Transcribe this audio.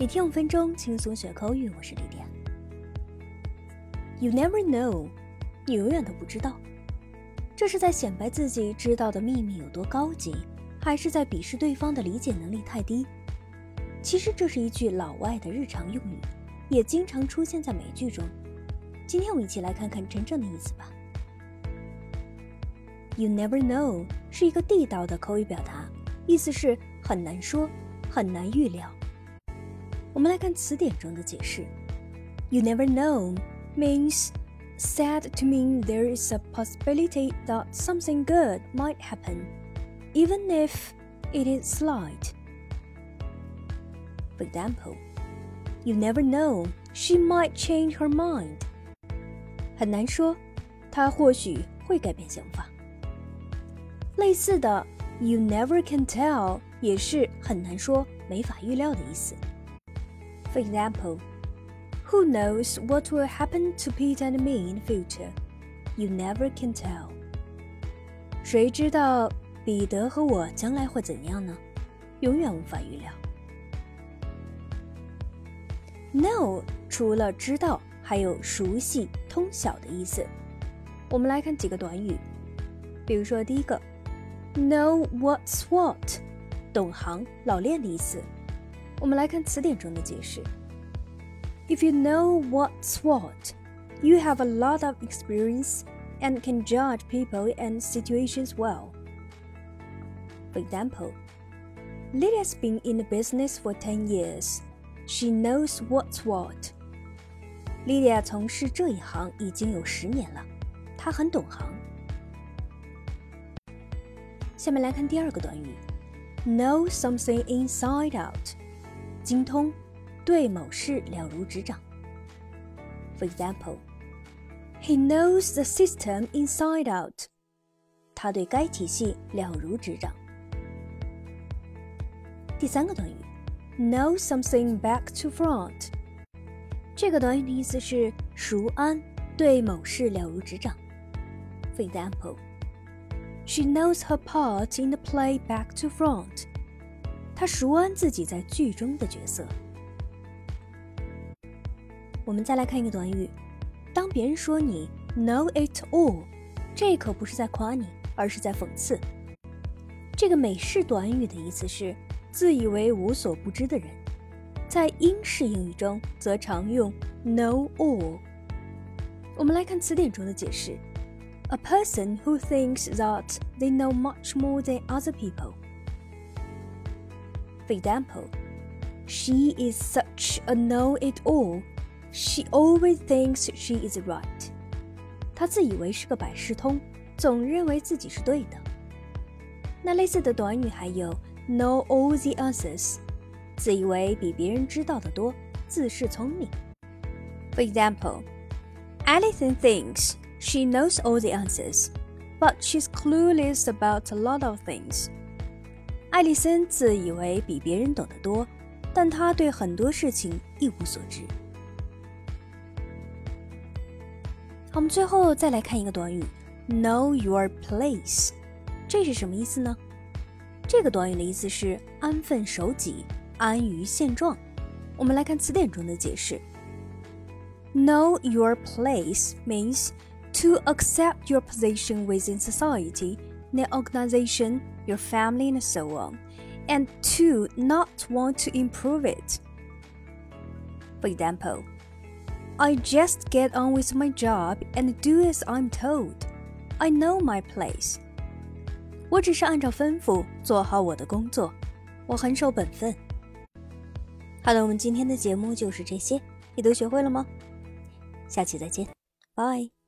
每天五分钟，轻松学口语。我是李典。You never know，你永远都不知道，这是在显摆自己知道的秘密有多高级，还是在鄙视对方的理解能力太低？其实这是一句老外的日常用语，也经常出现在美剧中。今天我们一起来看看真正的意思吧。You never know 是一个地道的口语表达，意思是很难说，很难预料。我们来看词典中的解释。You never know means said to mean there is a possibility that something good might happen, even if it is slight. For example, you never know she might change her mind. 很难说，她或许会改变想法。类似的，you never can tell 也是很难说、没法预料的意思。 for example, who knows what will happen to Pete and me in the future? You never can tell. 谁知道彼得和我将来会怎样呢？永远无法预料。Know 除了知道，还有熟悉、通晓的意思。我们来看几个短语，比如说第一个，know what's what，懂行、老练的意思。 我们来看词典中的解释。If you know what's what, you have a lot of experience and can judge people and situations well. For example, Lydia's been in the business for 10 years. She knows what's what. Lydia 从事这一行已经有十年了，她很懂行。下面来看第二个短语，know something inside out。 精通，对某事了如指掌。For example, he knows the system inside out. 他对该体系了如指掌。第三个短语，know something back to front。这个短语的意思是熟谙，对某事了如指掌。For example, she knows her part in the play back to front. 他熟谙自己在剧中的角色。我们再来看一个短语，当别人说你 know it all，这可不是在夸你，而是在讽刺。这个美式短语的意思是自以为无所不知的人，在英式英语中则常用 know all。我们来看词典中的解释：a person who thinks that they know much more than other people。example, she is such a know-it-all. She always thinks she is right. 她自以为是个百事通，总认为自己是对的。那类似的短语还有 know all the answers，自以为比别人知道的多，自恃聪明。For example, Allison thinks she knows all the answers, but she's clueless about a lot of things. 艾丽森自以为比别人懂得多，但他对很多事情一无所知。我们最后再来看一个短语，know your place，这是什么意思呢？这个短语的意思是安分守己，安于现状。我们来看词典中的解释：know your place means to accept your position within society, the organization. your family, and so on, and two, not want to improve it. For example, I just get on with my job and do as I'm told. I know my place. 我只是按照吩咐做好我的工作，我很守本分。好的，我们今天的节目就是这些，你都学会了吗？下期再见，拜。